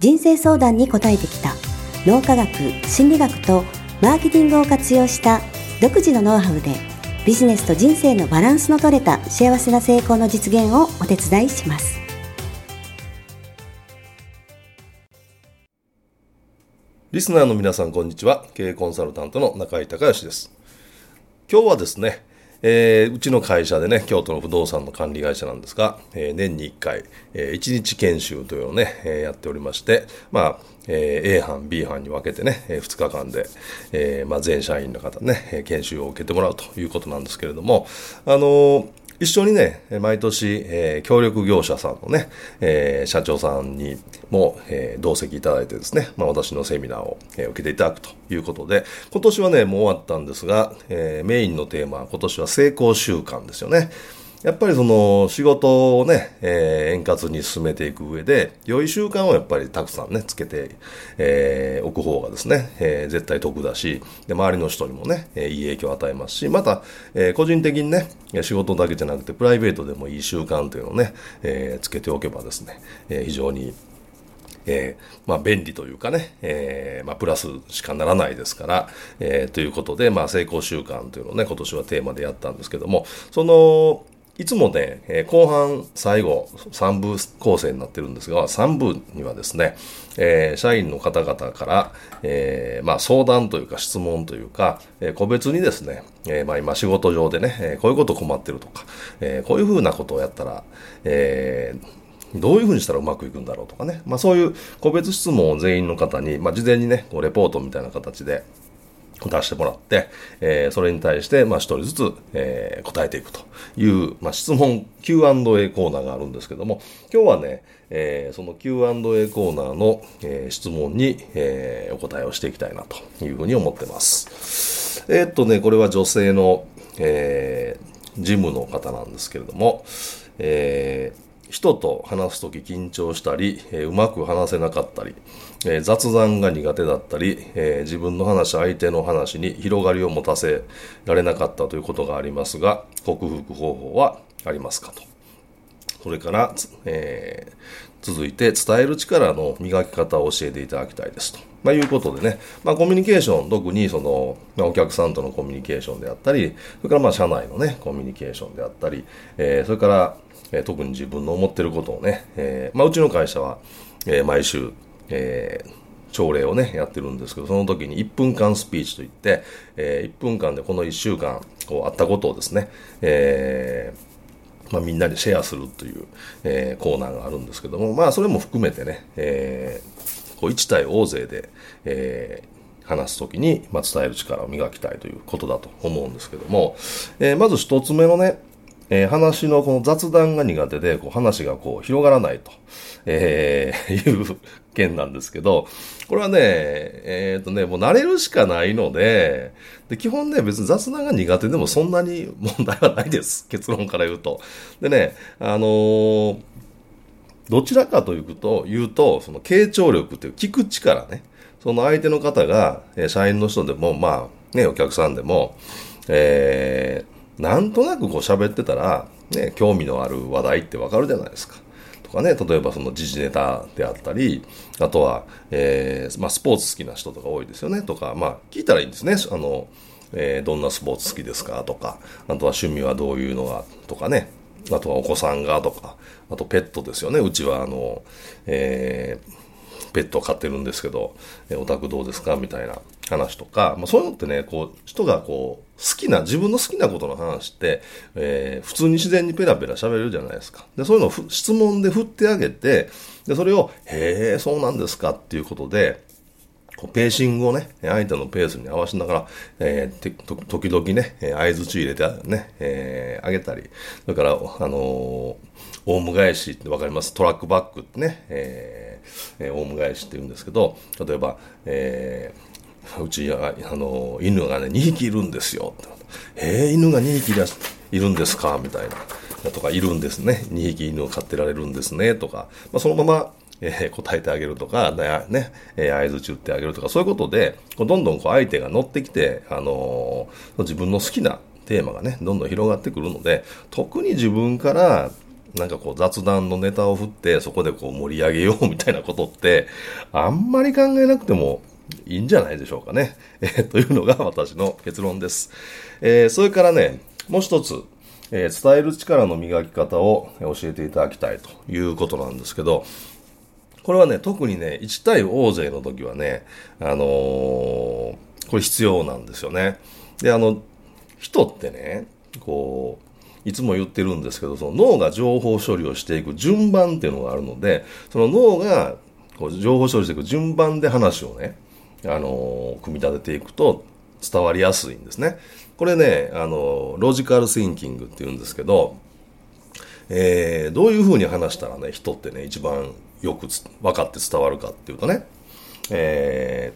人生相談に応えてきた。脳科学心理学とマーケティングを活用した独自のノウハウでビジネスと人生のバランスの取れた幸せな成功の実現をお手伝いします。リスナーの皆さんこんにちは。経営コンサルタントの中井隆義です。今日はですねえー、うちの会社でね、京都の不動産の管理会社なんですが、えー、年に1回、えー、1日研修というのをね、えー、やっておりまして、まあ、えー、A 班、B 班に分けてね、えー、2日間で、えーまあ、全社員の方ね、研修を受けてもらうということなんですけれども、あのー一緒にね、毎年、えー、協力業者さんのね、えー、社長さんにも、えー、同席いただいてですね、まあ、私のセミナーを、え、受けていただくということで、今年はね、もう終わったんですが、え、メインのテーマは今年は成功習慣ですよね。やっぱりその仕事をね、えー、円滑に進めていく上で、良い習慣をやっぱりたくさんね、つけて、えー、おく方がですね、えー、絶対得だし、で、周りの人にもね、えー、いい影響を与えますし、また、えー、個人的にね、仕事だけじゃなくて、プライベートでもいい習慣というのをね、えー、つけておけばですね、えー、非常にえー、まあ、便利というかね、えー、まあ、プラスしかならないですから、えー、ということで、まあ、成功習慣というのをね、今年はテーマでやったんですけども、その、いつもね、え後半最後3部構成になってるんですが、3部にはですね、え、社員の方々から、え、まあ、相談というか質問というか、え、個別にですね、えまあ、今仕事上でね、えこういうこと困ってるとか、えこういうふうなことをやったら、えどういうふうにしたらうまくいくんだろうとかね、まあ、そういう個別質問を全員の方に、まあ、事前にね、こうレポートみたいな形で、出してもらって、えー、それに対して、まあ、一人ずつ、えー、答えていくという、まあ、質問 Q&A コーナーがあるんですけども、今日はね、えー、その Q&A コーナーの、えー、質問に、えー、お答えをしていきたいなというふうに思ってます。えー、っとね、これは女性の、えー、ジムの方なんですけれども、えー、人と話すとき緊張したり、えー、うまく話せなかったり、えー、雑談が苦手だったり、えー、自分の話、相手の話に広がりを持たせられなかったということがありますが、克服方法はありますかと。それから、え、続いて伝える力の磨き方を教えていただきたいですと。まあ、いうことでね、まあ、コミュニケーション、特にその、まあ、お客さんとのコミュニケーションであったり、それからまあ社内のね、コミュニケーションであったり、えー、それから、え、特に自分の思ってることをね、えー、まあ、うちの会社は、えー、毎週、えー、朝礼をね、やってるんですけど、その時に1分間スピーチといって、えー、1分間でこの1週間、こう、あったことをですね、え、まあ、みんなにシェアするという、え、コーナーがあるんですけども、まあ、それも含めてね、え、こう、1対大勢で、え、話すときに、まあ、伝える力を磨きたいということだと思うんですけども、え、まず一つ目のね、えー、話のこの雑談が苦手で、こう話がこう広がらないと、えー、いう件なんですけど、これはね、えっ、とね、もう慣れるしかないので、で、基本ね、別に雑談が苦手でもそんなに問題はないです。結論から言うと。でね、あの、どちらかというと、言うと、その傾聴力っていう聞く力ね。その相手の方が、え社員の人でも、まあ、ね、お客さんでも、えー、なんとなくこう喋ってたら、ね、興味のある話題ってわかるじゃないですか。とかね、例えばその時事ネタであったり、あとは、えー、まあスポーツ好きな人とか多いですよね、とか、まあ聞いたらいいんですね。あの、えー、どんなスポーツ好きですか？とか、あとは趣味はどういうのが、とかね、あとはお子さんが？とか、あとペットですよね。うちはあの、えー、ペットを飼ってるんですけど、えお宅どうですか？みたいな。話とか、まあ、そういうのってね、こう、人がこう、好きな、自分の好きなことの話って、えー、普通に自然にペラペラ喋れるじゃないですか。で、そういうのを質問で振ってあげて、で、それを、へえ、そうなんですかっていうことで、こうペーシングをね、相手のペースに合わせながら、えー、時々ね、合図入れてね、えー、あげたり、それから、あのー、オウム返しってわかります？トラックバックってね、えね、えー、オウム返しって言うんですけど、例えば、えー、うち、あの、犬がね、2匹いるんですよ。えー、犬が2匹いるんですか？みたいな。とか、いるんですね。2匹犬を飼ってられるんですね。とか、まあ、そのまま、えー、答えてあげるとか、ね、えー、合図打ってあげるとか、そういうことで、こうどんどんこう相手が乗ってきて、あのー、自分の好きなテーマがね、どんどん広がってくるので、特に自分から、なんかこう雑談のネタを振って、そこでこう盛り上げようみたいなことって、あんまり考えなくてもいいんじゃないでしょうかね。えー、というのが私の結論です。えー、それからね、もう一つ、えー、伝える力の磨き方を教えていただきたいということなんですけど、これはね、特にね、1対大勢の時はね、あのー、これ必要なんですよね。で、あの、人ってね、こう、いつも言ってるんですけど、その脳が情報処理をしていく順番っていうのがあるので、その脳がこう情報処理していく順番で話をね、あの、組み立てていくと伝わりやすいんですね。これね、あの、ロジカルシンキングって言うんですけど、えー、どういうふうに話したらね、人ってね、一番よく分かって伝わるかっていうとね、え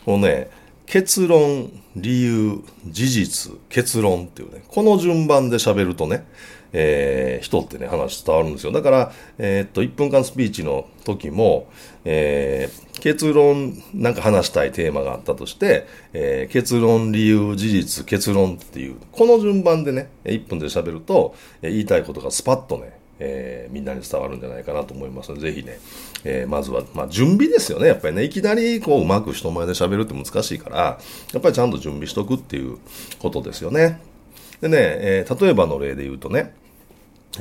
ー、このね、結論、理由、事実、結論っていうね、この順番で喋るとね、えー、人ってね、話伝わるんですよ。だから、えー、っと、1分間スピーチの時も、えー、結論、なんか話したいテーマがあったとして、えー、結論、理由、事実、結論っていう、この順番でね、1分で喋ると、え言いたいことがスパッとね、えー、みんなに伝わるんじゃないかなと思いますので、ぜひね、えー、まずは、まあ、準備ですよね。やっぱりね、いきなりこう、うまく人前で喋るって難しいから、やっぱりちゃんと準備しとくっていうことですよね。でね、えー、例えばの例で言うとね、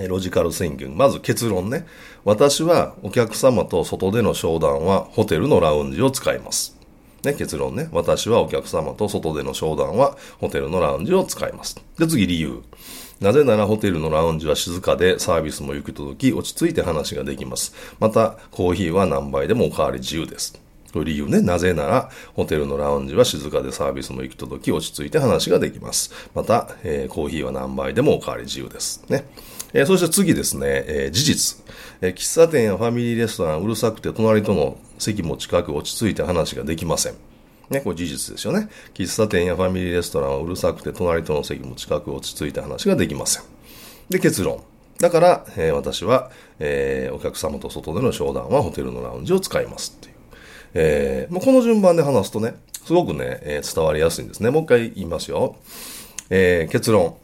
ロジカル宣言。まず結論ね。私はお客様と外での商談はホテルのラウンジを使います。ね、結論ね。私はお客様と外での商談はホテルのラウンジを使います。で、次理由。なぜならホテルのラウンジは静かでサービスも行き届き落ち着いて話ができます。また、コーヒーは何杯でもおかわり自由です。理由ね。なぜなら、ホテルのラウンジは静かでサービスも行き届き落ち着いて話ができます。また、えー、コーヒーは何杯でもおかわり自由です。ね。えー、そして次ですね、えー、事実、えー。喫茶店やファミリーレストランうるさくて隣との席も近く落ち着いて話ができません。ね、これ事実ですよね。喫茶店やファミリーレストランはうるさくて隣との席も近く落ち着いた話ができません。で、結論。だから、え、私は、え、お客様と外での商談はホテルのラウンジを使いますっていう。えー、まあ、この順番で話すとね、すごくね、えー、伝わりやすいんですね。もう一回言いますよ。えー、結論。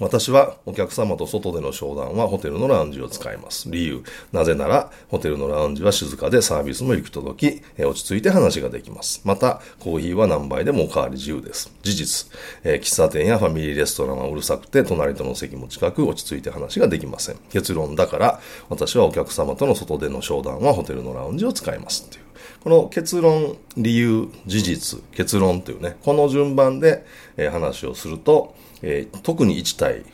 私はお客様と外での商談はホテルのラウンジを使います。理由。なぜなら、ホテルのラウンジは静かでサービスも行き届き、落ち着いて話ができます。また、コーヒーは何杯でもおかわり自由です。事実。え、喫茶店やファミリーレストランはうるさくて、隣との席も近く落ち着いて話ができません。結論だから、私はお客様との外での商談はホテルのラウンジを使います。っていう。この結論、理由、事実、結論というね、この順番で、え話をすると、えー、特に1対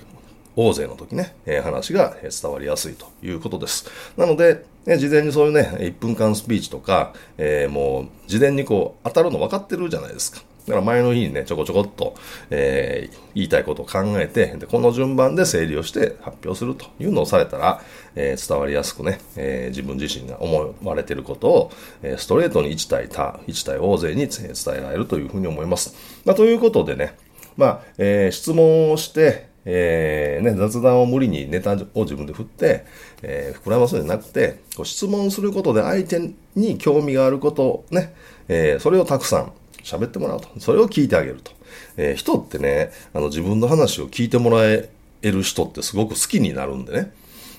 大勢の時ね、えー、話が伝わりやすいということです。なので、ね、事前にそういうね、1分間スピーチとか、えー、もう事前にこう当たるの分かってるじゃないですか。だから前の日にね、ちょこちょこっと、えー、言いたいことを考えてで、この順番で整理をして発表するというのをされたら、えー、伝わりやすくね、えー、自分自身が思われていることを、え、ストレートに1対他、1対大勢に伝えられるというふうに思います。まあ、ということでね、まあ、えー、質問をして、えー、ね、雑談を無理にネタを自分で振って、えー、膨らますんじゃなくて、こう質問することで相手に興味があることね、えー、それをたくさん喋ってもらうと。それを聞いてあげると。えー、人ってね、あの自分の話を聞いてもらえる人ってすごく好きになるんでね。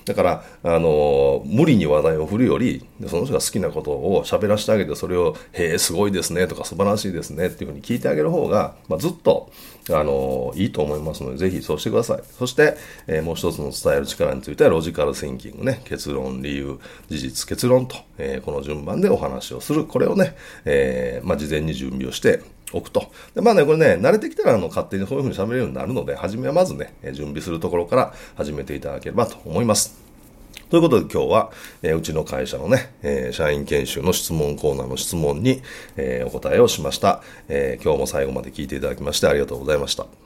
だから、あの、無理に話題を振るより、その人が好きなことを喋らせてあげて、それを、へえ、すごいですねとか素晴らしいですねっていうふうに聞いてあげる方が、まあ、ずっと、あの、いいと思いますので、ぜひそうしてください。そして、えー、もう一つの伝える力については、ロジカルシンキングね、結論、理由、事実、結論と、えー、この順番でお話をする。これをね、えー、まあ、事前に準備をして、置くと。でまあね、これね、慣れてきたらあの勝手にそういうふうに喋れるようになるので、初めはまずね、準備するところから始めていただければと思います。ということで今日は、えー、うちの会社のね、えー、社員研修の質問コーナーの質問に、えー、お答えをしました、え今日も最後まで聞いていただきましてありがとうございました。